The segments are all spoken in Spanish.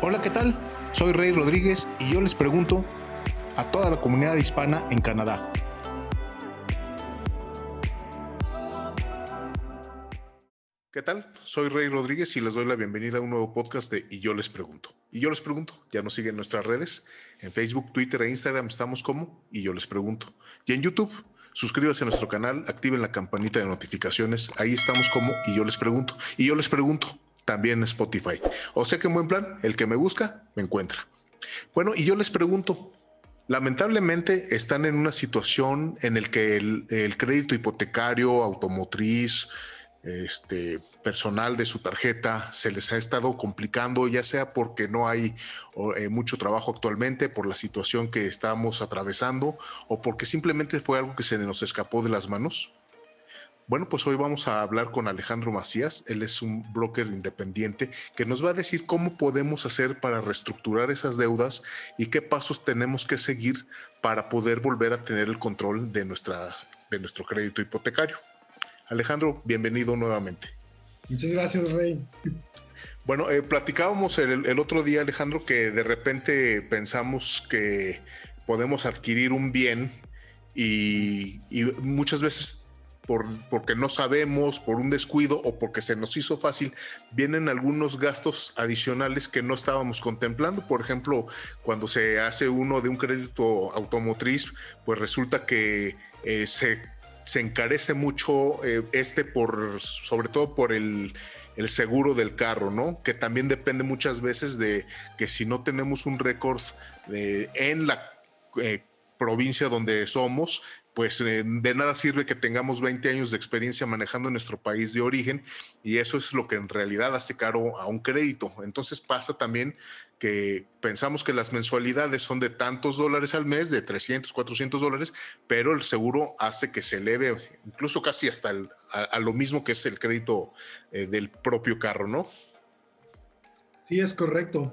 Hola, ¿qué tal? Soy Rey Rodríguez y yo les pregunto a toda la comunidad hispana en Canadá. ¿Qué tal? Soy Rey Rodríguez y les doy la bienvenida a un nuevo podcast de Y yo les pregunto. Y yo les pregunto, ya nos siguen nuestras redes, en Facebook, Twitter e Instagram estamos como Y yo les pregunto. Y en YouTube, suscríbase a nuestro canal, activen la campanita de notificaciones, ahí estamos como Y yo les pregunto. Y yo les pregunto, también Spotify. O sea que en buen plan, el que me busca, me encuentra. Bueno, y yo les pregunto, lamentablemente están en una situación en el que el, crédito hipotecario, automotriz, este, personal de su tarjeta se les ha estado complicando, ya sea porque no hay eh, mucho trabajo actualmente, por la situación que estamos atravesando o porque simplemente fue algo que se nos escapó de las manos. Bueno, pues hoy vamos a hablar con Alejandro Macías. Él es un broker independiente que nos va a decir cómo podemos hacer para reestructurar esas deudas y qué pasos tenemos que seguir para poder volver a tener el control de, nuestra, de nuestro crédito hipotecario. Alejandro, bienvenido nuevamente. Muchas gracias, Rey. Bueno, eh, platicábamos el, otro día, Alejandro, que de repente pensamos que podemos adquirir un bien y, y muchas veces porque no sabemos, por un descuido o porque se nos hizo fácil, vienen algunos gastos adicionales que no estábamos contemplando. Por ejemplo, cuando se hace uno de un crédito automotriz, pues resulta que eh, se, encarece mucho eh, este por, sobre todo por el, seguro del carro, ¿no? Que también depende muchas veces de que si no tenemos un récord en la eh, provincia donde somos, pues eh, de nada sirve que tengamos 20 años de experiencia manejando nuestro país de origen y eso es lo que en realidad hace caro a un crédito. Entonces pasa también que pensamos que las mensualidades son de tantos dólares al mes, de 300, 400 dólares, pero el seguro hace que se eleve incluso casi hasta a, lo mismo que es el crédito eh, del propio carro, ¿no? Sí, es correcto.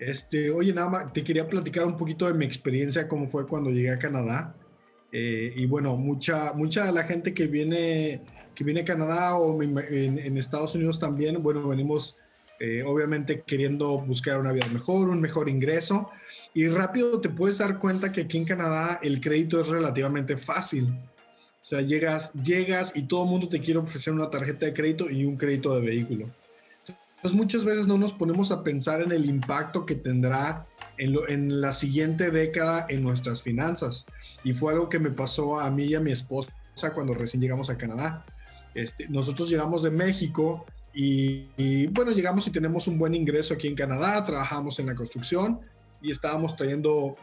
Este, oye, nada más, te quería platicar un poquito de mi experiencia, cómo fue cuando llegué a Canadá. Eh, y bueno, mucha, mucha de la gente que viene, que viene a Canadá o en, Estados Unidos también, bueno, venimos eh, obviamente queriendo buscar una vida mejor, un mejor ingreso. Y rápido te puedes dar cuenta que aquí en Canadá el crédito es relativamente fácil. O sea, llegas, llegas y todo el mundo te quiere ofrecer una tarjeta de crédito y un crédito de vehículo. Entonces muchas veces no nos ponemos a pensar en el impacto que tendrá en, la siguiente década en nuestras finanzas. Y fue algo que me pasó a mí y a mi esposa cuando recién llegamos a Canadá. Este, nosotros llegamos de México y, bueno, llegamos y tenemos un buen ingreso aquí en Canadá, trabajamos en la construcción y estábamos trayendo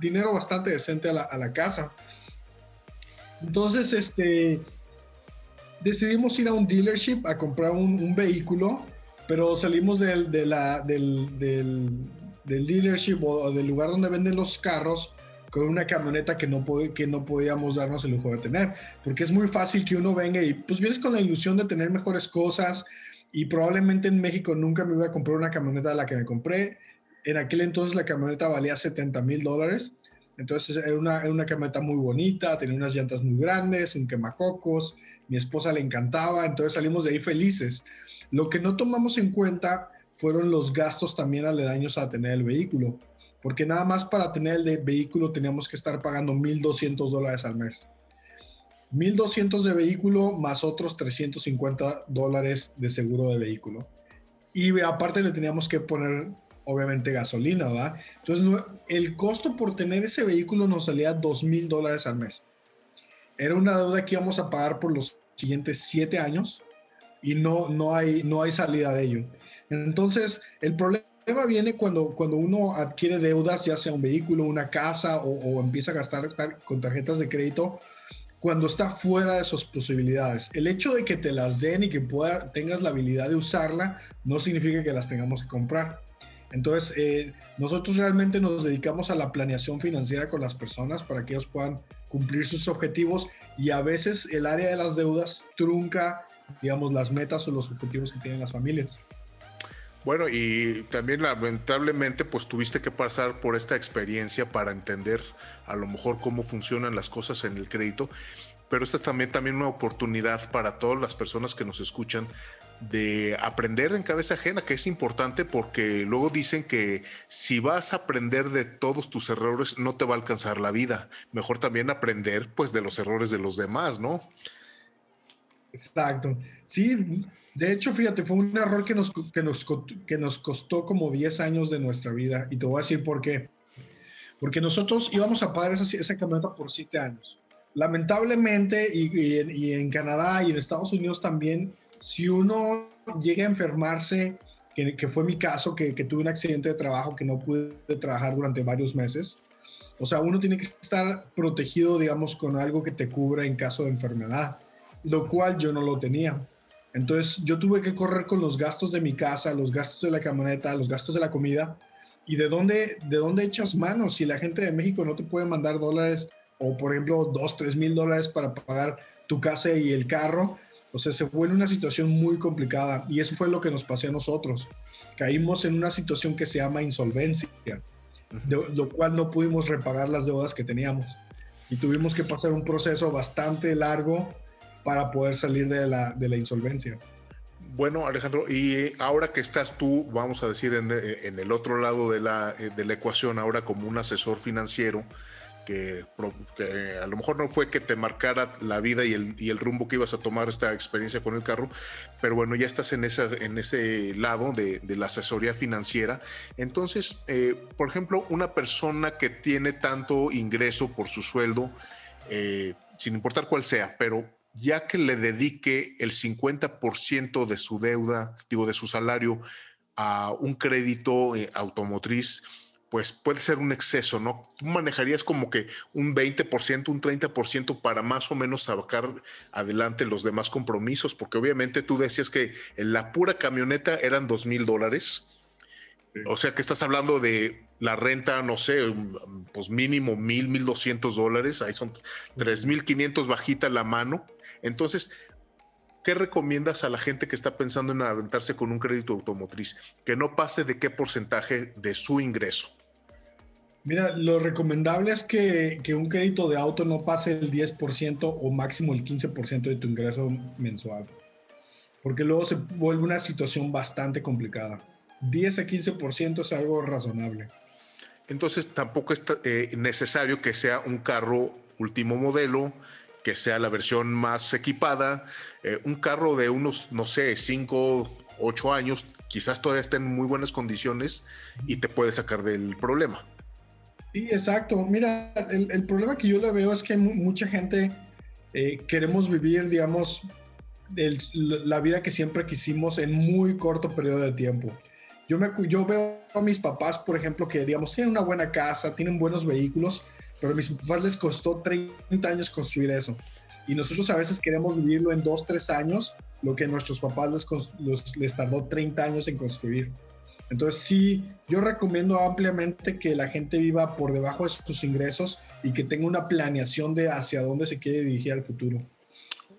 dinero bastante decente a la, casa. Entonces, este, decidimos ir a un dealership a comprar un, vehículo, pero salimos del, de la, del, del dealership o del lugar donde venden los carros con una camioneta que no, que no podíamos darnos el lujo de tener. Porque es muy fácil que uno venga y pues vienes con la ilusión de tener mejores cosas y probablemente en México nunca me iba a comprar una camioneta de la que me compré. En aquel entonces la camioneta valía 70 mil dólares. Entonces era una, era una camioneta muy bonita, tenía unas llantas muy grandes, un quemacocos, mi esposa le encantaba, entonces salimos de ahí felices. Lo que no tomamos en cuenta fueron los gastos también aledaños a tener el vehículo, porque nada más para tener el vehículo teníamos que estar pagando 1.200 dólares al mes. 1.200 de vehículo más otros 350 dólares de seguro de vehículo. Y aparte le teníamos que poner, obviamente, gasolina, ¿verdad? Entonces, el costo por tener ese vehículo nos salía 2.000 dólares al mes. Era una deuda que íbamos a pagar por los siguientes siete años y no, no, hay, no hay salida de ello. Entonces, el problema viene cuando, cuando uno adquiere deudas, ya sea un vehículo, una casa o, empieza a gastar con tarjetas de crédito, cuando está fuera de sus posibilidades. El hecho de que te las den y que pueda, tengas la habilidad de usarla no significa que las tengamos que comprar. Entonces, eh, nosotros realmente nos dedicamos a la planeación financiera con las personas para que ellos puedan cumplir sus objetivos y a veces el área de las deudas trunca, digamos, las metas o los objetivos que tienen las familias. Bueno, y también lamentablemente pues tuviste que pasar por esta experiencia para entender a lo mejor cómo funcionan las cosas en el crédito, pero esta es también, también una oportunidad para todas las personas que nos escuchan de aprender en cabeza ajena, que es importante porque luego dicen que si vas a aprender de todos tus errores, no te va a alcanzar la vida. Mejor también aprender pues de los errores de los demás, ¿no? Exacto. Sí, de hecho, fíjate, fue un error que nos, que nos, que nos costó como 10 años de nuestra vida. Y te voy a decir por qué. Porque nosotros íbamos a pagar esa, esa camioneta por 7 años. Lamentablemente, y, y en Canadá y en Estados Unidos también, si uno llega a enfermarse, que, fue mi caso, que, tuve un accidente de trabajo, que no pude trabajar durante varios meses, o sea, uno tiene que estar protegido, digamos, con algo que te cubra en caso de enfermedad, lo cual yo no lo tenía. Entonces yo tuve que correr con los gastos de mi casa, los gastos de la camioneta, los gastos de la comida. ¿Y de dónde, de dónde echas manos? Si la gente de México no te puede mandar dólares o, por ejemplo, dos, tres mil dólares para pagar tu casa y el carro, o sea, se fue en una situación muy complicada y eso fue lo que nos pasó a nosotros. Caímos en una situación que se llama insolvencia, de, lo cual no pudimos repagar las deudas que teníamos y tuvimos que pasar un proceso bastante largo para poder salir de la, de la insolvencia. Bueno, Alejandro, y ahora que estás tú, vamos a decir, en, en el otro lado de la, de la ecuación, ahora como un asesor financiero, que, a lo mejor no fue que te marcara la vida y el, y el, rumbo que ibas a tomar esta experiencia con el carro, pero bueno, ya estás en, esa, en ese lado de, de la asesoría financiera. Entonces, eh, por ejemplo, una persona que tiene tanto ingreso por su sueldo, eh, sin importar cuál sea, pero ya que le dedique el 50% de su deuda, digo, de su salario a un crédito eh, automotriz, pues puede ser un exceso, ¿no? Tú manejarías como que un 20%, un 30% para más o menos sacar adelante los demás compromisos, porque obviamente tú decías que en la pura camioneta eran dos mil dólares. O sea que estás hablando de la renta, no sé, pues mínimo mil, mil doscientos dólares. Ahí son tres mil quinientos bajita la mano. Entonces, ¿qué recomiendas a la gente que está pensando en aventarse con un crédito automotriz? Que no pase de qué porcentaje de su ingreso. Mira, lo recomendable es que, que, un crédito de auto no pase el 10% o máximo el 15% de tu ingreso mensual, porque luego se vuelve una situación bastante complicada. 10 a 15% es algo razonable. Entonces tampoco es eh, necesario que sea un carro último modelo, que sea la versión más equipada, eh, un carro de unos, no sé, 5, 8 años, quizás todavía esté en muy buenas condiciones y te puede sacar del problema. Sí, exacto. Mira, el, problema que yo le veo es que mucha gente eh, queremos vivir, digamos, la vida que siempre quisimos en muy corto periodo de tiempo. Yo, me, yo veo a mis papás, por ejemplo, que, digamos, tienen una buena casa, tienen buenos vehículos, pero a mis papás les costó 30 años construir eso. Y nosotros a veces queremos vivirlo en 2, 3 años, lo que a nuestros papás les, les tardó 30 años en construir. Entonces sí, yo recomiendo ampliamente que la gente viva por debajo de sus ingresos y que tenga una planeación de hacia dónde se quiere dirigir al futuro.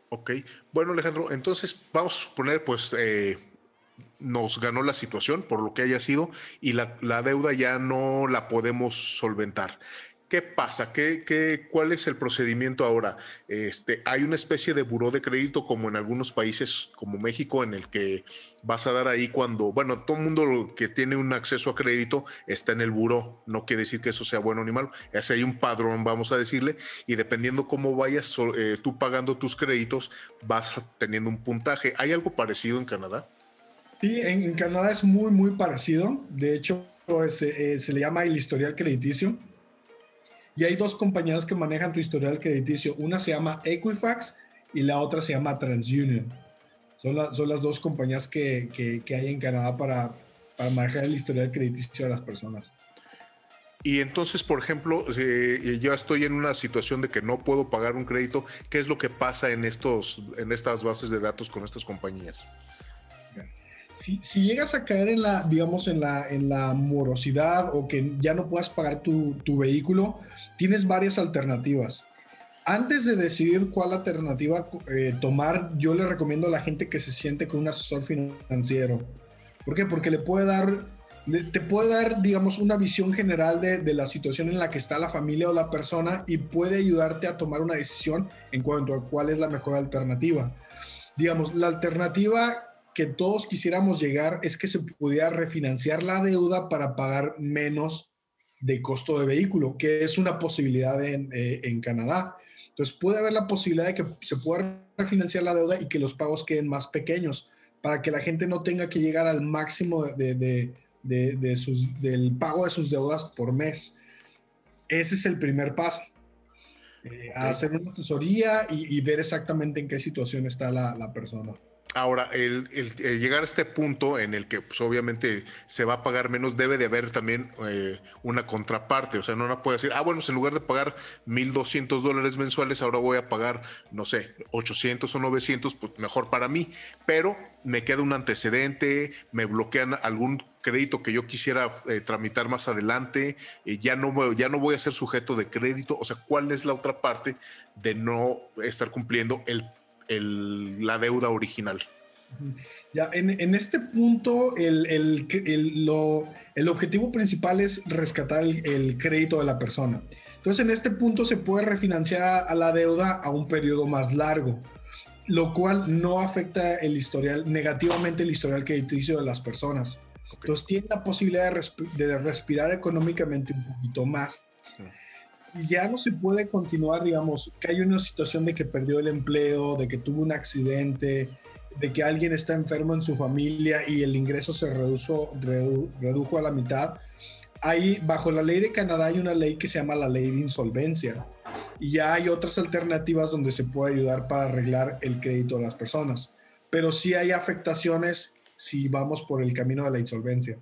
Ok, bueno Alejandro, entonces vamos a suponer pues eh, nos ganó la situación por lo que haya sido y la, la deuda ya no la podemos solventar. ¿Qué pasa? ¿Qué, cuál es el procedimiento ahora? Este, hay una especie de buró de crédito como en algunos países como México en el que vas a dar ahí cuando, bueno, todo el mundo que tiene un acceso a crédito está en el buró. No quiere decir que eso sea bueno ni malo. Es hay un padrón, vamos a decirle, y dependiendo cómo vayas eh, tú pagando tus créditos, vas teniendo un puntaje. ¿Hay algo parecido en Canadá? Sí, en, Canadá es muy, muy parecido. De hecho, eh, se le llama el historial crediticio y hay dos compañías que manejan tu historial crediticio. Una se llama Equifax y la otra se llama TransUnion. Son, son las dos compañías que, que, hay en Canadá para, para manejar el historial crediticio de las personas. Y entonces, por ejemplo, yo estoy en una situación de que no puedo pagar un crédito, ¿qué es lo que pasa en, estos, en estas bases de datos con estas compañías? Si, llegas a caer en la, digamos, en la, en la morosidad o que ya no puedas pagar tu, vehículo, tienes varias alternativas. Antes de decidir cuál alternativa eh, tomar, yo le recomiendo a la gente que se siente con un asesor financiero. ¿Por qué? Porque le puede dar, te puede dar, digamos, una visión general de, de, la situación en la que está la familia o la persona y puede ayudarte a tomar una decisión en cuanto a cuál es la mejor alternativa. Digamos, la alternativa que todos quisiéramos llegar es que se pudiera refinanciar la deuda para pagar menos de costo de vehículo, que es una posibilidad en, eh, en Canadá. Entonces puede haber la posibilidad de que se pueda refinanciar la deuda y que los pagos queden más pequeños para que la gente no tenga que llegar al máximo de, de, de, sus, del pago de sus deudas por mes. Ese es el primer paso. Eh, hacer una asesoría y, ver exactamente en qué situación está la, la persona. Ahora, el, llegar a este punto en el que pues, obviamente se va a pagar menos, debe de haber también eh, una contraparte. O sea, no, no puede decir, ah, bueno, pues en lugar de pagar 1.200 dólares mensuales, ahora voy a pagar, no sé, 800 o 900, pues mejor para mí. Pero me queda un antecedente, me bloquean algún crédito que yo quisiera eh, tramitar más adelante, eh, ya, no, ya no voy a ser sujeto de crédito. O sea, ¿cuál es la otra parte de no estar cumpliendo el la deuda original. Ya, en, este punto, el, el, objetivo principal es rescatar el, crédito de la persona. Entonces, en este punto se puede refinanciar a, la deuda a un periodo más largo, lo cual no afecta el historial, negativamente el historial crediticio de las personas. Entonces, tiene la posibilidad de, respirar económicamente un poquito más ya no se puede continuar, digamos, que hay una situación de que perdió el empleo, de que tuvo un accidente, de que alguien está enfermo en su familia y el ingreso se redujo, redujo a la mitad. Hay, bajo la ley de Canadá hay una ley que se llama la ley de insolvencia y ya hay otras alternativas donde se puede ayudar para arreglar el crédito de las personas. Pero sí hay afectaciones si vamos por el camino de la insolvencia.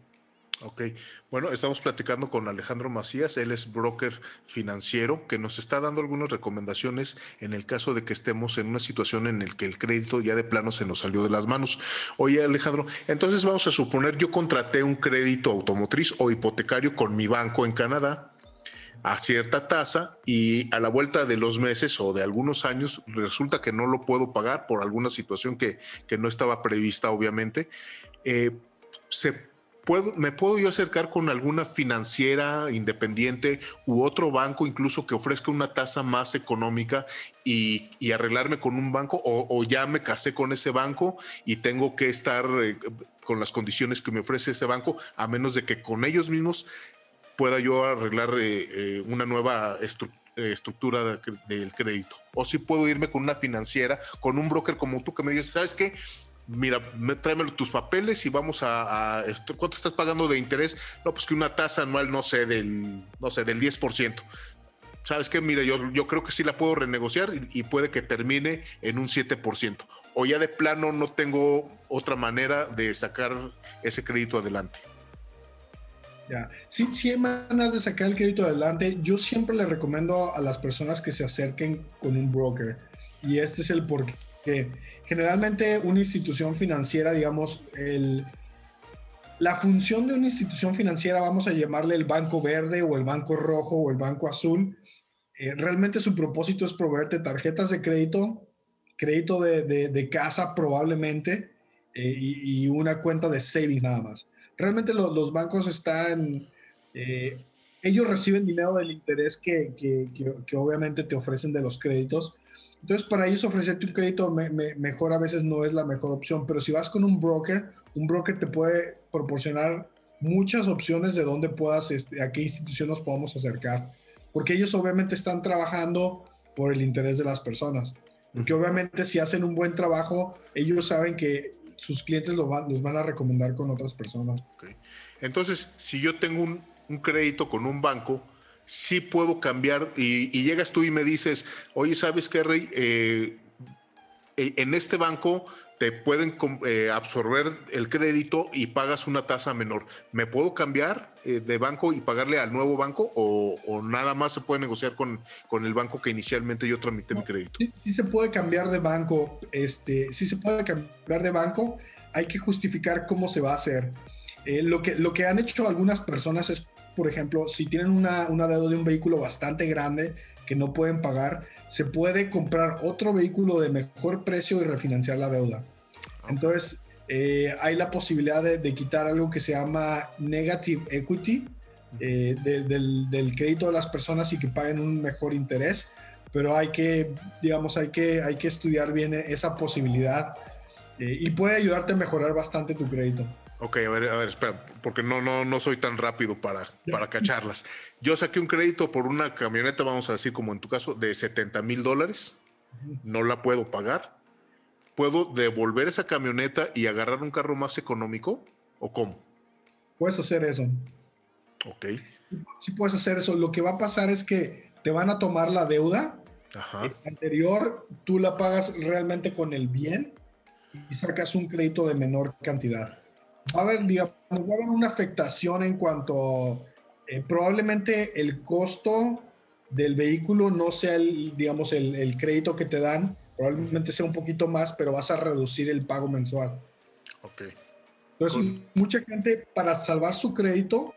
Ok, bueno, estamos platicando con Alejandro Macías, él es broker financiero que nos está dando algunas recomendaciones en el caso de que estemos en una situación en la que el crédito ya de plano se nos salió de las manos. Oye Alejandro, entonces vamos a suponer yo contraté un crédito automotriz o hipotecario con mi banco en Canadá a cierta tasa y a la vuelta de los meses o de algunos años resulta que no lo puedo pagar por alguna situación que, que no estaba prevista obviamente. Eh, se ¿Me puedo yo acercar con alguna financiera independiente u otro banco incluso que ofrezca una tasa más económica y, arreglarme con un banco o, ya me casé con ese banco y tengo que estar eh, con las condiciones que me ofrece ese banco a menos de que con ellos mismos pueda yo arreglar eh, eh, una nueva estructura del crédito. O si puedo irme con una financiera, con un broker como tú que me dices, ¿sabes qué? Mira, tráeme tus papeles y vamos a, ¿cuánto estás pagando de interés? No, pues que una tasa anual, no sé, del, no sé, del 10%. ¿Sabes qué? Mira, yo, yo creo que sí la puedo renegociar y, puede que termine en un 7%. O ya de plano no tengo otra manera de sacar ese crédito adelante. Ya, sí, sí hay maneras de sacar el crédito adelante. Yo siempre le recomiendo a las personas que se acerquen con un broker. Y este es el porqué que generalmente una institución financiera, digamos, el, la función de una institución financiera, vamos a llamarle el banco verde o el banco rojo o el banco azul, eh, realmente su propósito es proveerte tarjetas de crédito, crédito de, de, casa probablemente eh, y, una cuenta de savings nada más. Realmente los bancos están, eh, ellos reciben dinero del interés que, que, que, obviamente te ofrecen de los créditos entonces, para ellos ofrecerte un crédito mejor a veces no es la mejor opción, pero si vas con un broker, un broker te puede proporcionar muchas opciones de dónde puedas, este, a qué institución nos podamos acercar, porque ellos obviamente están trabajando por el interés de las personas, porque obviamente si hacen un buen trabajo, ellos saben que sus clientes lo los van a recomendar con otras personas. Entonces, si yo tengo un, un crédito con un banco, sí puedo cambiar y, llegas tú y me dices, oye, ¿sabes qué, Rey? Eh, eh, en este banco te pueden eh, absorber el crédito y pagas una tasa menor. ¿Me puedo cambiar de banco y pagarle al nuevo banco o, nada más se puede negociar con, con, el banco que inicialmente yo tramité mi crédito? Sí, se puede cambiar de banco, este, sí se puede cambiar de banco, hay que justificar cómo se va a hacer. lo, que, lo que han hecho algunas personas es por ejemplo, si tienen una, una deuda de un vehículo bastante grande que no pueden pagar, se puede comprar otro vehículo de mejor precio y refinanciar la deuda. Entonces, eh, hay la posibilidad de, quitar algo que se llama negative equity eh, del, del, crédito de las personas y que paguen un mejor interés, pero hay que, digamos, hay que, hay que estudiar bien esa posibilidad eh, y puede ayudarte a mejorar bastante tu crédito. Ok, a ver, a ver, espera, porque no, no, no soy tan rápido para, para cacharlas. Yo saqué un crédito por una camioneta, vamos a decir, como en tu caso, de 70 mil dólares. No la puedo pagar. ¿Puedo devolver esa camioneta y agarrar un carro más económico? ¿O cómo? Puedes hacer eso. Ok. Sí puedes hacer eso. Lo que va a pasar es que te van a tomar la deuda anterior, tú la pagas realmente con el bien y sacas un crédito de menor cantidad. Va a haber, digamos, va a haber una afectación en cuanto eh, probablemente el costo del vehículo no sea el, digamos, el, el, crédito que te dan, probablemente sea un poquito más, pero vas a reducir el pago mensual. Ok. Entonces, mucha gente para salvar su crédito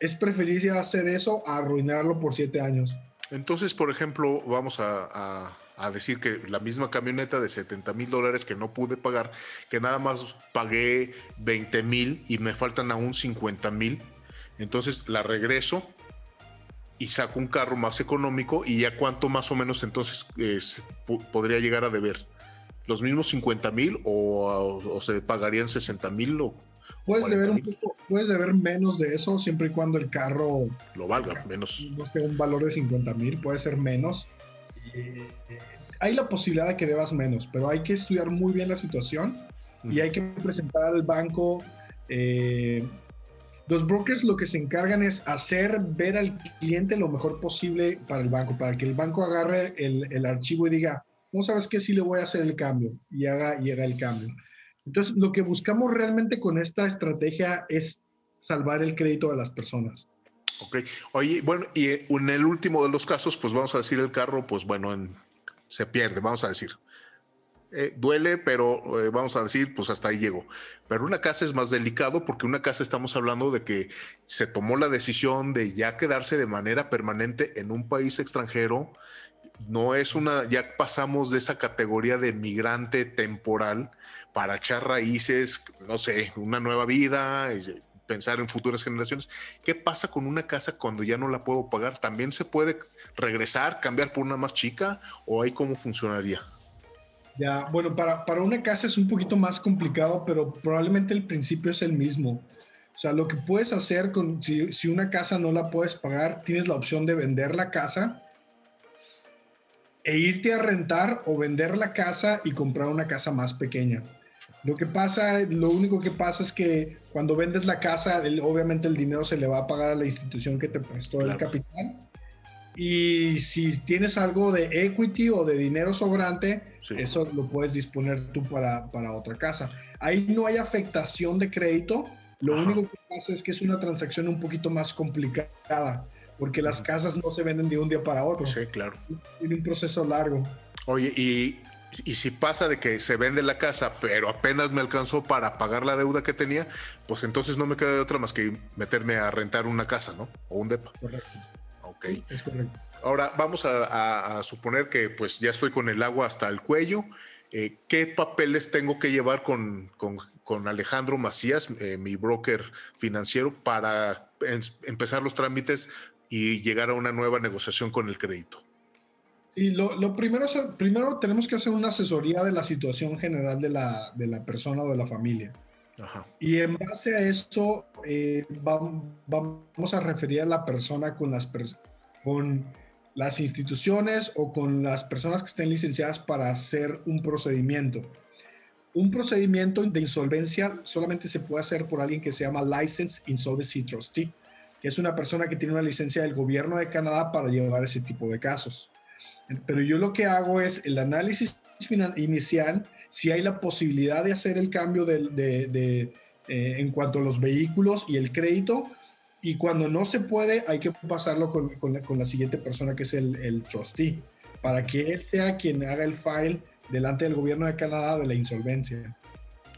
es preferible hacer eso a arruinarlo por siete años. Entonces, por ejemplo, vamos a, decir que la misma camioneta de 70 mil dólares que no pude pagar, que nada más pagué 20 mil y me faltan aún 50 mil, entonces la regreso y saco un carro más económico y ya cuánto más o menos entonces podría llegar a deber. ¿Los mismos 50 mil o, se pagarían 60 mil o Puedes deber un poco, puedes deber menos de eso siempre y cuando el carro lo valga, menos. No sea un valor de 50 mil, puede ser menos. Hay la posibilidad de que debas menos, pero hay que estudiar muy bien la situación y hay que presentar al banco. Eh, los brokers lo que se encargan es hacer ver al cliente lo mejor posible para el banco, para que el banco agarre el, el archivo y diga, no sabes qué, sí le voy a hacer el cambio y haga, y haga el cambio. Entonces, lo que buscamos realmente con esta estrategia es salvar el crédito de las personas. Ok. Oye, bueno, y en el último de los casos, pues vamos a decir el carro, pues bueno, se pierde, vamos a decir. Eh, duele, pero eh, vamos a decir, pues hasta ahí llego. Pero una casa es más delicado porque una casa estamos hablando de que se tomó la decisión de ya quedarse de manera permanente en un país extranjero. No es una, ya pasamos de esa categoría de migrante temporal para echar raíces, no sé, una nueva vida, eh, pensar en futuras generaciones. ¿Qué pasa con una casa cuando ya no la puedo pagar? ¿También se puede regresar, cambiar por una más chica o ahí cómo funcionaría? Ya, bueno, para, para una casa es un poquito más complicado, pero probablemente el principio es el mismo. O sea, lo que puedes hacer con, si, si una casa no la puedes pagar, tienes la opción de vender la casa e irte a rentar o vender la casa y comprar una casa más pequeña. Lo que pasa, lo único que pasa es que cuando vendes la casa, obviamente el dinero se le va a pagar a la institución que te prestó el capital. Y si tienes algo de equity o de dinero sobrante, eso lo puedes disponer tú para, para, otra casa. Ahí no hay afectación de crédito. Lo único que pasa es que es una transacción un poquito más complicada, porque las casas no se venden de un día para otro. Sí, claro. Tiene un proceso largo. Oye, y y si pasa de que se vende la casa, pero apenas me alcanzó para pagar la deuda que tenía, pues entonces no me queda de otra más que meterme a rentar una casa, ¿no? O un depa. Correcto. Ok. Es correcto. Ahora vamos a, suponer que pues ya estoy con el agua hasta el cuello. Eh, ¿Qué papeles tengo que llevar con, Alejandro Macías, eh, mi broker financiero, para empezar los trámites y llegar a una nueva negociación con el crédito? Y lo, lo, primero, primero tenemos que hacer una asesoría de la situación general de la, de la persona o de la familia. Ajá. Y en base a eso, eh, vamos, a referir a la persona con las, con las instituciones o con las personas que estén licenciadas para hacer un procedimiento. Un procedimiento de insolvencia solamente se puede hacer por alguien que se llama License Insolvency Trustee, que es una persona que tiene una licencia del gobierno de Canadá para llevar ese tipo de casos. Pero yo lo que hago es el análisis inicial, si hay la posibilidad de hacer el cambio de, eh, en cuanto a los vehículos y el crédito, y cuando no se puede, hay que pasarlo con, con, la, siguiente persona que es el, el, trustee, para que él sea quien haga el file delante del gobierno de Canadá de la insolvencia.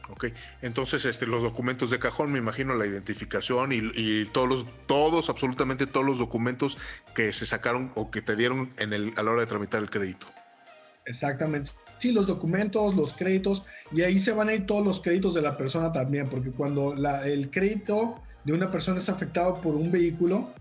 Ok, entonces este, los documentos de cajón, me imagino la identificación y, todos, los, todos, absolutamente todos los documentos que se sacaron o que te dieron en el, a la hora de tramitar el crédito. Exactamente. Sí, los documentos, los créditos, y ahí se van a ir todos los créditos de la persona también, porque cuando el crédito de una persona es afectado por un vehículo,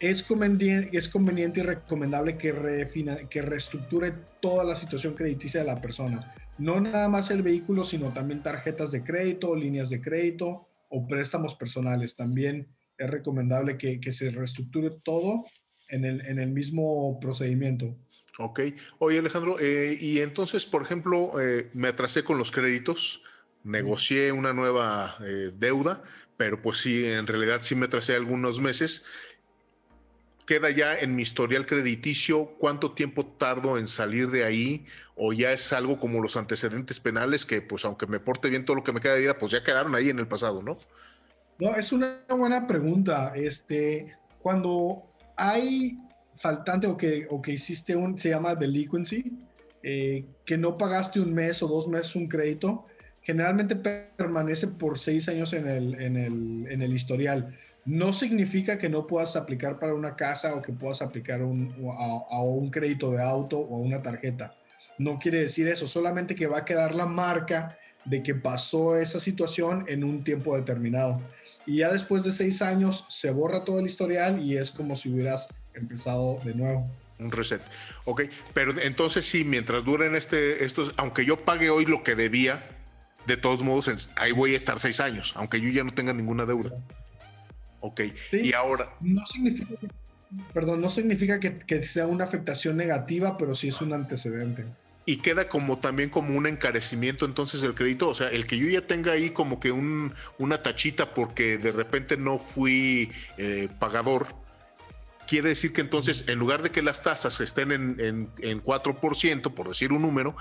es conveniente, es conveniente y recomendable que, refina, que reestructure toda la situación crediticia de la persona no nada más el vehículo, sino también tarjetas de crédito, líneas de crédito o préstamos personales. También es recomendable que, se reestructure todo en el, mismo procedimiento. Ok. Oye, Alejandro, eh, y entonces, por ejemplo, eh, me atrasé con los créditos, negocié una nueva eh, deuda, pero pues sí, en realidad sí me atrasé algunos meses queda ya en mi historial crediticio, cuánto tiempo tardo en salir de ahí, o ya es algo como los antecedentes penales que, pues, aunque me porte bien todo lo que me queda de vida, pues ya quedaron ahí en el pasado, ¿no? No, es una buena pregunta. Este, cuando hay faltante o que, o que hiciste un, se llama delinquency, eh, que no pagaste un mes o dos meses un crédito, generalmente permanece por seis años en el, en el, en el historial no significa que no puedas aplicar para una casa o que puedas aplicar a, un crédito de auto o a una tarjeta. No quiere decir eso, solamente que va a quedar la marca de que pasó esa situación en un tiempo determinado. Y ya después de seis años se borra todo el historial y es como si hubieras empezado de nuevo. Un reset. Ok, pero entonces sí, mientras duren este, estos, aunque yo pague hoy lo que debía, de todos modos, ahí voy a estar seis años, aunque yo ya no tenga ninguna deuda. Ok, y ahora... No significa perdón, no significa que, sea una afectación negativa, pero sí es un antecedente. Y queda como también como un encarecimiento entonces el crédito, o sea, el que yo ya tenga ahí como que un, una tachita porque de repente no fui eh, pagador, quiere decir que entonces en lugar de que las tasas estén en, en, en 4%, por decir un número,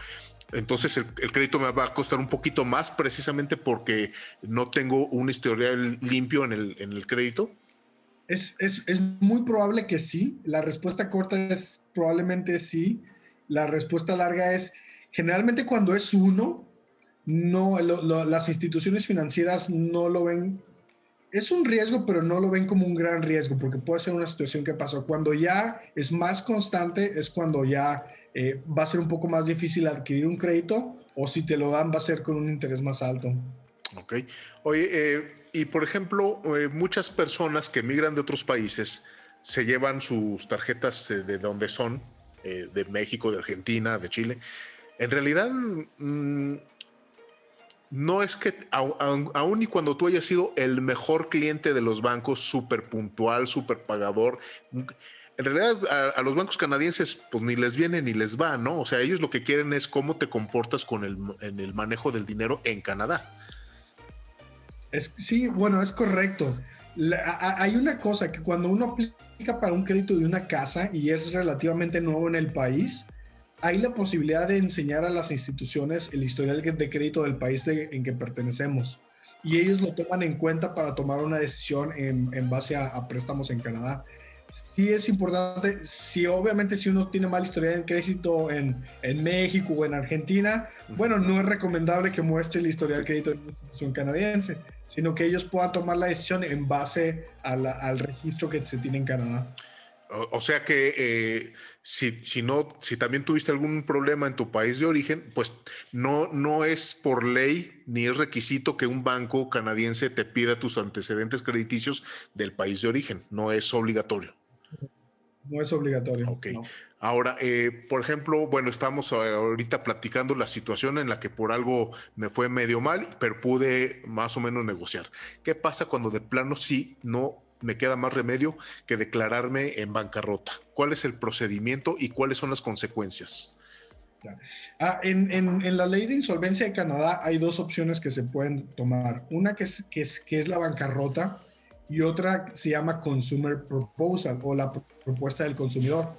entonces el, crédito me va a costar un poquito más precisamente porque no tengo un historial limpio en el, crédito. Es, muy probable que sí. La respuesta corta es probablemente sí. La respuesta larga es generalmente cuando es uno, no, las instituciones financieras no lo ven. Es un riesgo, pero no lo ven como un gran riesgo, porque puede ser una situación que pasó. Cuando ya es más constante, es cuando ya eh, va a ser un poco más difícil adquirir un crédito o si te lo dan va a ser con un interés más alto. Ok. Oye, eh, y por ejemplo, eh, muchas personas que emigran de otros países se llevan sus tarjetas de donde son, de México, de Argentina, de Chile. En realidad, mm, no es que, aun y cuando tú hayas sido el mejor cliente de los bancos, súper puntual, súper pagador, en realidad a, los bancos canadienses pues ni les viene ni les va, ¿no? O sea, ellos lo que quieren es cómo te comportas con el, en el manejo del dinero en Canadá. Es, sí, bueno, es correcto. hay una cosa que cuando uno aplica para un crédito de una casa y es relativamente nuevo en el país, hay la posibilidad de enseñar a las instituciones el historial de crédito del país en que pertenecemos. Y ellos lo toman en cuenta para tomar una decisión en, base a préstamos en Canadá sí es importante, si obviamente si uno tiene mala historia de crédito en, en, México o en Argentina, bueno, no es recomendable que muestre el historial de crédito de una institución canadiense, sino que ellos puedan tomar la decisión en base al registro que se tiene en Canadá. O, sea que eh, si, si, no, si también tuviste algún problema en tu país de origen, pues no, no es por ley ni es requisito que un banco canadiense te pida tus antecedentes crediticios del país de origen, no es obligatorio. No es obligatorio. Ok. Ahora, eh, por ejemplo, bueno, estamos ahorita platicando la situación en la que por algo me fue medio mal, pero pude más o menos negociar. ¿Qué pasa cuando de plano sí no me queda más remedio que declararme en bancarrota? ¿Cuál es el procedimiento y cuáles son las consecuencias? Ah, en, en, la ley de insolvencia de Canadá hay dos opciones que se pueden tomar. Una que es, que es, que es la bancarrota, y otra se llama Consumer Proposal o la propuesta del consumidor.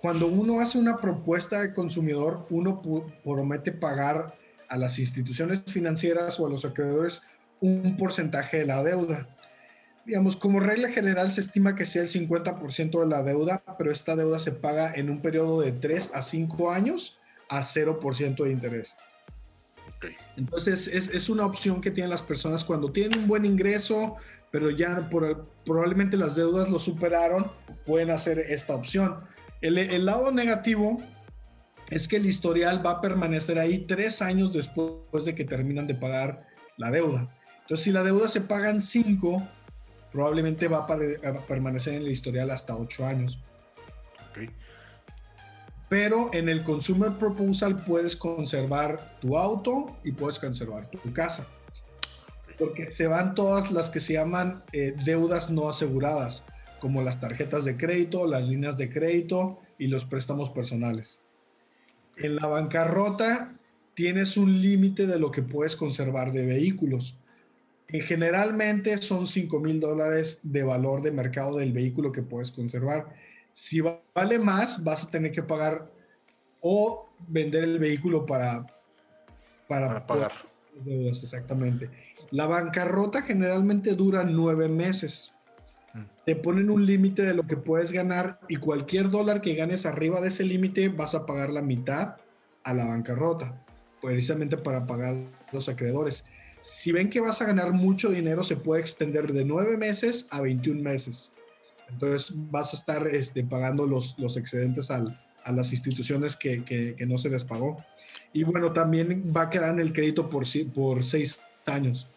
Cuando uno hace una propuesta de consumidor, uno promete pagar a las instituciones financieras o a los acreedores un porcentaje de la deuda. Digamos, como regla general se estima que sea el 50% de la deuda, pero esta deuda se paga en un periodo de 3 a 5 años a 0% de interés. Entonces es, es, una opción que tienen las personas cuando tienen un buen ingreso, pero ya por, probablemente las deudas lo superaron, pueden hacer esta opción. El, el, lado negativo es que el historial va a permanecer ahí tres años después de que terminan de pagar la deuda. Entonces, si la deuda se paga en cinco, probablemente va a, permanecer en el historial hasta ocho años. pero en el Consumer Proposal puedes conservar tu auto y puedes conservar tu casa. Porque se van todas las que se llaman eh, deudas no aseguradas, como las tarjetas de crédito, las líneas de crédito y los préstamos personales. En la bancarrota tienes un límite de lo que puedes conservar de vehículos. generalmente son 5 mil dólares de valor de mercado del vehículo que puedes conservar si vale más, vas a tener que pagar o vender el vehículo para, para, pagar. exactamente. La bancarrota generalmente dura nueve meses. Mm. Te ponen un límite de lo que puedes ganar y cualquier dólar que ganes arriba de ese límite vas a pagar la mitad a la bancarrota, precisamente para pagar los acreedores. Si ven que vas a ganar mucho dinero, se puede extender de nueve meses a 21 meses. Entonces vas a estar este, pagando los, los excedentes al, a las instituciones que, que, no se les pagó. Y bueno, también va a quedar en el crédito por, por seis años.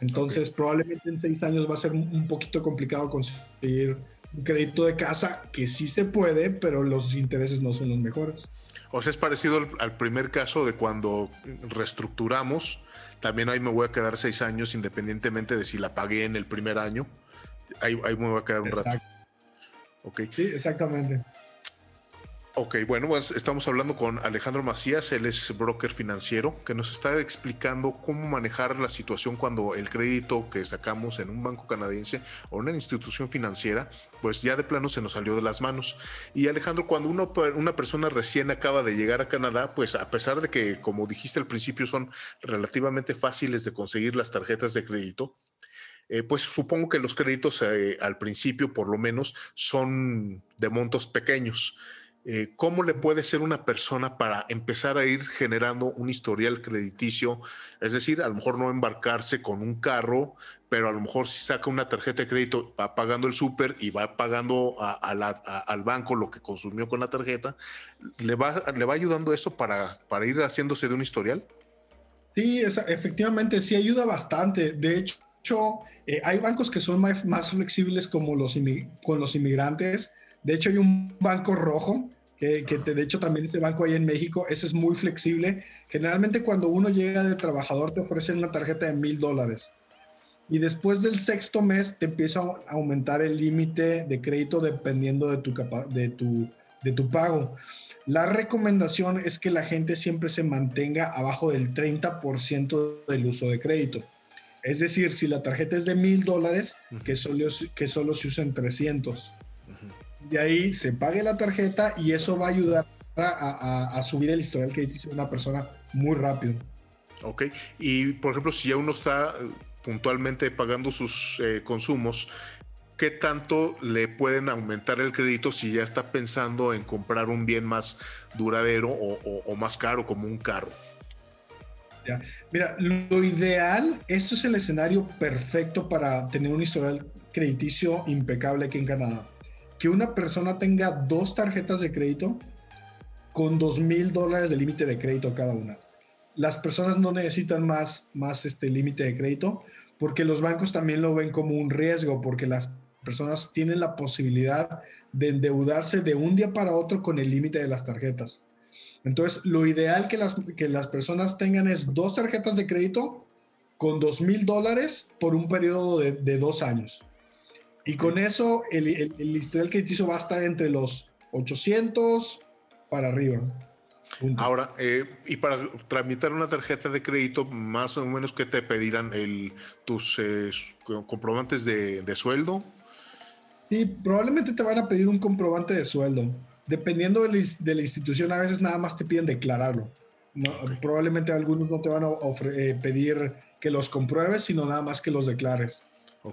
Entonces, probablemente en seis años va a ser un poquito complicado conseguir un crédito de casa, que sí se puede, pero los intereses no son los mejores. O sea, es parecido al, al primer caso de cuando reestructuramos. También ahí me voy a quedar seis años independientemente de si la pagué en el primer año ahí, me va a quedar un rato. Ok. Sí, exactamente. Ok, bueno, pues estamos hablando con Alejandro Macías, él es broker financiero, que nos está explicando cómo manejar la situación cuando el crédito que sacamos en un banco canadiense o una institución financiera, pues ya de plano se nos salió de las manos. Y Alejandro, cuando uno, una persona recién acaba de llegar a Canadá, pues a pesar de que, como dijiste al principio, son relativamente fáciles de conseguir las tarjetas de crédito, eh, pues supongo que los créditos eh, al principio, por lo menos, son de montos pequeños. Eh, ¿Cómo le puede ser una persona para empezar a ir generando un historial crediticio? Es decir, a lo mejor no embarcarse con un carro, pero a lo mejor si saca una tarjeta de crédito, va pagando el súper y va pagando al banco lo que consumió con la tarjeta, ¿le va, le va ayudando eso para, para ir haciéndose de un historial? Sí, efectivamente, sí ayuda bastante. De hecho, eh, hay bancos que son más, flexibles como los con los inmigrantes. De hecho, hay un banco rojo, que, de hecho también este banco ahí en México, ese es muy flexible. Generalmente cuando uno llega de trabajador te ofrecen una tarjeta de mil dólares. Y después del sexto mes te empieza a aumentar el límite de crédito dependiendo de tu, de, tu, de tu pago. La recomendación es que la gente siempre se mantenga abajo del 30% del uso de crédito. Es decir, si la tarjeta es de mil dólares, que, solo, que solo se usen 300. De ahí se pague la tarjeta y eso va a ayudar a, subir el historial crediticio de una persona muy rápido. Ok, y por ejemplo, si ya uno está eh, puntualmente pagando sus eh, consumos, ¿qué tanto le pueden aumentar el crédito si ya está pensando en comprar un bien más duradero o más caro como un carro? Mira, lo ideal, esto es el escenario perfecto para tener un historial crediticio impecable aquí en Canadá. Que una persona tenga dos tarjetas de crédito con dos mil dólares de límite de crédito cada una. Las personas no necesitan más, más este límite de crédito porque los bancos también lo ven como un riesgo porque las personas tienen la posibilidad de endeudarse de un día para otro con el límite de las tarjetas. Entonces, lo ideal que las, que las personas tengan es dos tarjetas de crédito con dos mil dólares por un periodo de, dos años. Y con eso, el, el, historial crediticio va a estar entre los 800 para arriba. Ahora, eh, y para tramitar una tarjeta de crédito, más o menos, ¿qué te pedirán? El, ¿Tus eh, comprobantes de, de, sueldo? Sí, probablemente te van a pedir un comprobante de sueldo dependiendo de la, institución, a veces nada más te piden declararlo. Probablemente algunos no te van a eh, pedir que los compruebes, sino nada más que los declares.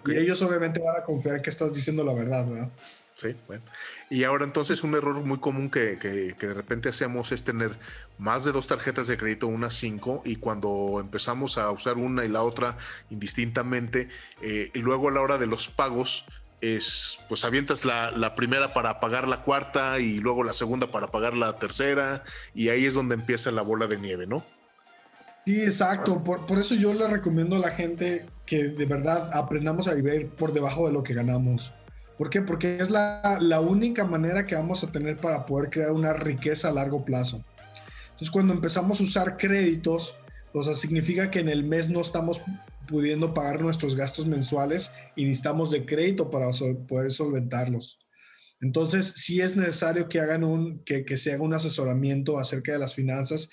Y ellos obviamente van a confiar que estás diciendo la verdad, ¿verdad? Sí, bueno. Y ahora entonces un error muy común que, de repente hacemos es tener más de dos tarjetas de crédito, una cinco, y cuando empezamos a usar una y la otra indistintamente, eh, y luego a la hora de los pagos, es, pues avientas la, primera para pagar la cuarta y luego la segunda para pagar la tercera y ahí es donde empieza la bola de nieve, ¿no? Sí, exacto. Por, por, eso yo le recomiendo a la gente que de verdad aprendamos a vivir por debajo de lo que ganamos. ¿Por qué? Porque es la, la, única manera que vamos a tener para poder crear una riqueza a largo plazo. Entonces, cuando empezamos a usar créditos, o sea, significa que en el mes no estamos pudiendo pagar nuestros gastos mensuales y necesitamos de crédito para poder solventarlos. Entonces, sí es necesario que hagan un, que, que se haga un asesoramiento acerca de las finanzas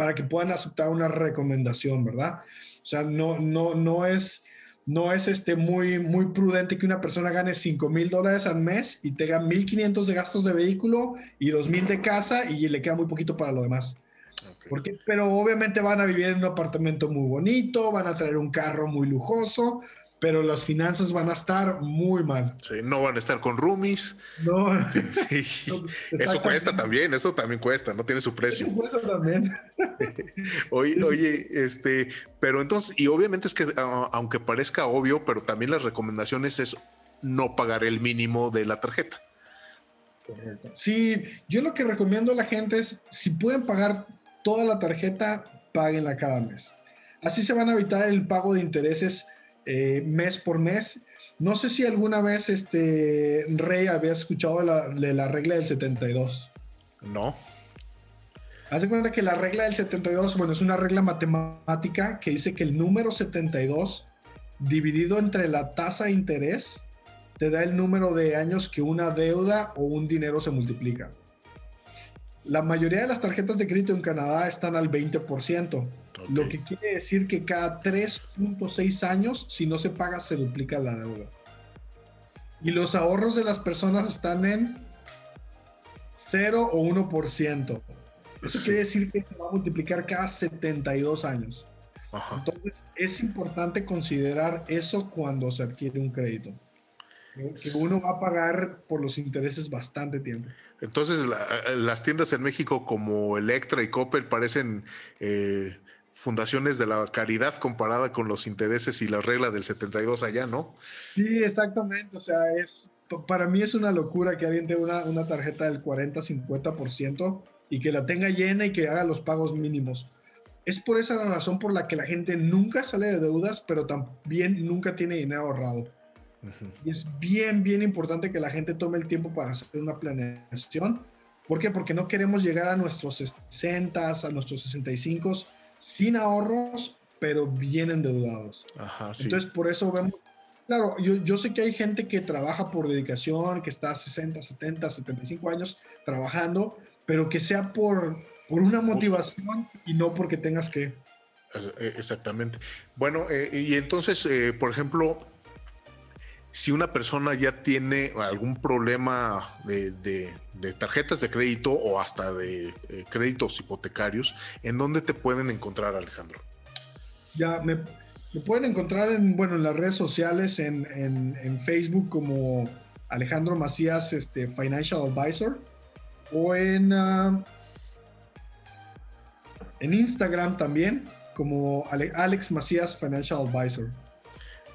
para que puedan aceptar una recomendación, ¿verdad? O sea, no, no, no es, no es este muy, muy prudente que una persona gane 5 mil dólares al mes y tenga 1.500 de gastos de vehículo y 2.000 de casa y le queda muy poquito para lo demás. Porque, pero obviamente van a vivir en un apartamento muy bonito, van a traer un carro muy lujoso, pero las finanzas van a estar muy mal. Sí, no van a estar con roomies. No. Sí, eso cuesta también, eso también cuesta, no tiene su precio. Eso cuesta también. oye, oye, este, pero entonces, y obviamente es que aunque parezca obvio, pero también las recomendaciones es no pagar el mínimo de la tarjeta. Correcto. Sí, yo lo que recomiendo a la gente es, si pueden pagar toda la tarjeta, páguenla cada mes. Así se van a evitar el pago de intereses eh, mes por mes. No sé si alguna vez este Rey había escuchado la, de la regla del 72. No. Haz de cuenta que la regla del 72, bueno, es una regla matemática que dice que el número 72 dividido entre la tasa de interés te da el número de años que una deuda o un dinero se multiplica. La mayoría de las tarjetas de crédito en Canadá están al 20%, lo que quiere decir que cada 3.6 años, si no se paga, se duplica la deuda. Y los ahorros de las personas están en 0 o 1%. Eso quiere decir que se va a multiplicar cada 72 años. Entonces, es importante considerar eso cuando se adquiere un crédito. Que uno va a pagar por los intereses bastante tiempo. Entonces, las tiendas en México como Electra y Coppel parecen eh, fundaciones de la caridad comparada con los intereses y las reglas del 72 allá, ¿no? Sí, exactamente. O sea, es para mí es una locura que alguien tenga una, una tarjeta del 40-50% y que la tenga llena y que haga los pagos mínimos. Es por esa razón por la que la gente nunca sale de deudas, pero también nunca tiene dinero ahorrado. Y es bien, bien importante que la gente tome el tiempo para hacer una planeación. ¿Por qué? Porque no queremos llegar a nuestros 60, a nuestros 65 sin ahorros, pero bien endeudados. Entonces, por eso vemos, claro, yo, yo, sé que hay gente que trabaja por dedicación, que está 60, 70, 75 años trabajando, pero que sea por, por una motivación y no porque tengas que. E, exactamente. Bueno, eh, y entonces, eh, por ejemplo, si una persona ya tiene algún problema de, tarjetas de crédito o hasta de eh, créditos hipotecarios, ¿en dónde te pueden encontrar, Alejandro? Ya, me, pueden encontrar en, bueno, en las redes sociales, en, Facebook como Alejandro Macías este, Financial Advisor o en, ah, en Instagram también como Alex Macías Financial Advisor.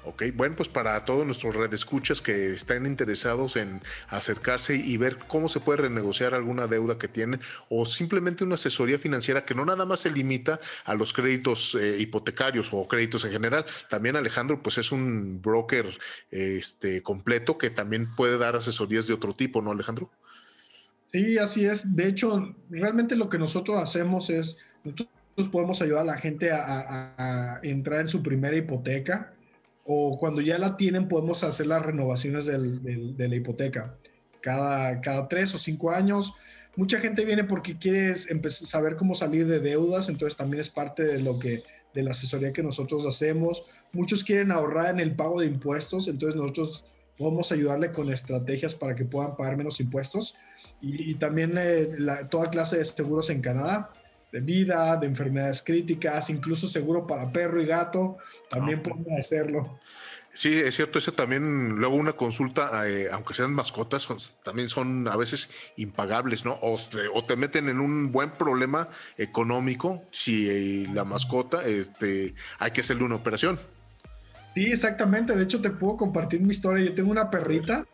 Ok, bueno, pues para todos nuestros redescuchas que están interesados en acercarse y ver cómo se puede renegociar alguna deuda que tienen o simplemente una asesoría financiera que no nada más se limita a los créditos eh, hipotecarios o créditos en general. También Alejandro, pues es un broker este, completo que también puede dar asesorías de otro tipo, ¿no, Alejandro? Sí, así es. De hecho, realmente lo que nosotros hacemos es, nosotros podemos ayudar a la gente a entrar en su primera hipoteca o cuando ya la tienen podemos hacer las renovaciones de la hipoteca cada, cada tres o cinco años. Mucha gente viene porque quiere saber cómo salir de deudas, entonces también es parte de lo que de la asesoría que nosotros hacemos. Muchos quieren ahorrar en el pago de impuestos, entonces nosotros podemos ayudarle con estrategias para que puedan pagar menos impuestos y, también eh, toda clase de seguros en Canadá de vida, de enfermedades críticas, incluso seguro para perro y gato, también ah, pueden hacerlo. Sí, es cierto, eso también, luego una consulta, eh, aunque sean mascotas, también son a veces impagables, ¿no? O te, meten en un buen problema económico si eh, la mascota, este, hay que hacerle una operación. Sí, exactamente. De hecho, te puedo compartir mi historia. Yo tengo una perrita.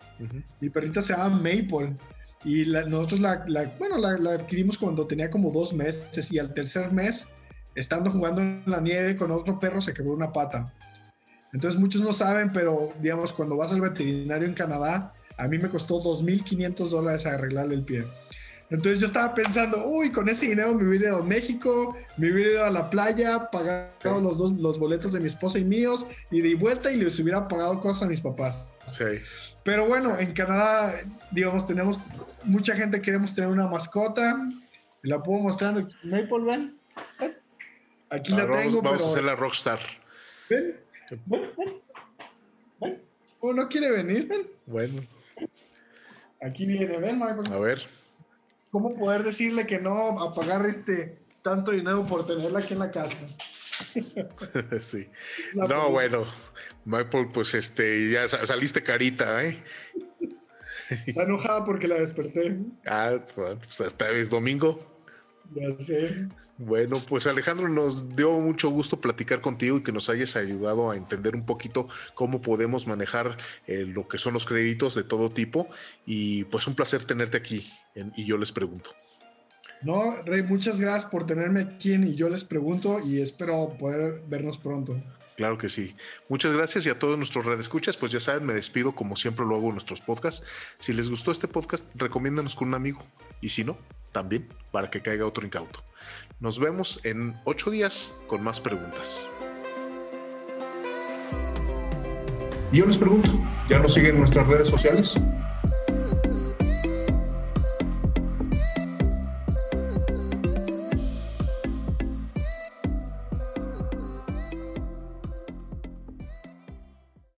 Mi perrita se llama Maple. Y nosotros la, bueno, la, adquirimos cuando tenía como dos meses y al tercer mes, estando jugando en la nieve con otro perro, se quebró una pata. Entonces muchos no saben, pero digamos, cuando vas al veterinario en Canadá, A mí me costó 2.500 dólares arreglarle el pie. Entonces yo estaba pensando, uy, con ese dinero me hubiera ido a México, me hubiera ido a la playa, pagado los dos los boletos de mi esposa y míos, y de vuelta y les hubiera pagado cosas a mis papás. Sí. Pero bueno, en Canadá, digamos, tenemos mucha gente queremos tener una mascota. La puedo mostrar. Maple, ven. Aquí la tengo. vamos, pero... a hacer la rockstar. Ven, ven, ven. ven. Oh, no quiere venir, ven. Bueno, Aquí viene, ven, Michael. a ver. ¿Cómo poder decirle que no a pagar este tanto dinero por tenerla aquí en la casa? sí. La No, pregunta. bueno, Maple, pues este, ya sa- saliste carita, ¿eh? Está enojada porque la desperté. Ah, bueno, pues hasta es domingo. Ya sé. Bueno, pues Alejandro, nos dio mucho gusto platicar contigo y que nos hayas ayudado a entender un poquito cómo podemos manejar eh, lo que son los créditos de todo tipo. Y pues un placer tenerte aquí. en- y yo les pregunto. No, Rey, muchas gracias por tenerme aquí en y yo les pregunto y espero poder vernos pronto. Claro que sí. Muchas gracias y a todos nuestros redescuchas, pues ya saben, me despido como siempre lo hago en nuestros podcasts. Si les gustó este podcast, recomiéndanos con un amigo. Y si no, también para que caiga otro incauto. Nos vemos en ocho días con más preguntas. Y yo les pregunto, ¿ya nos siguen en nuestras redes sociales?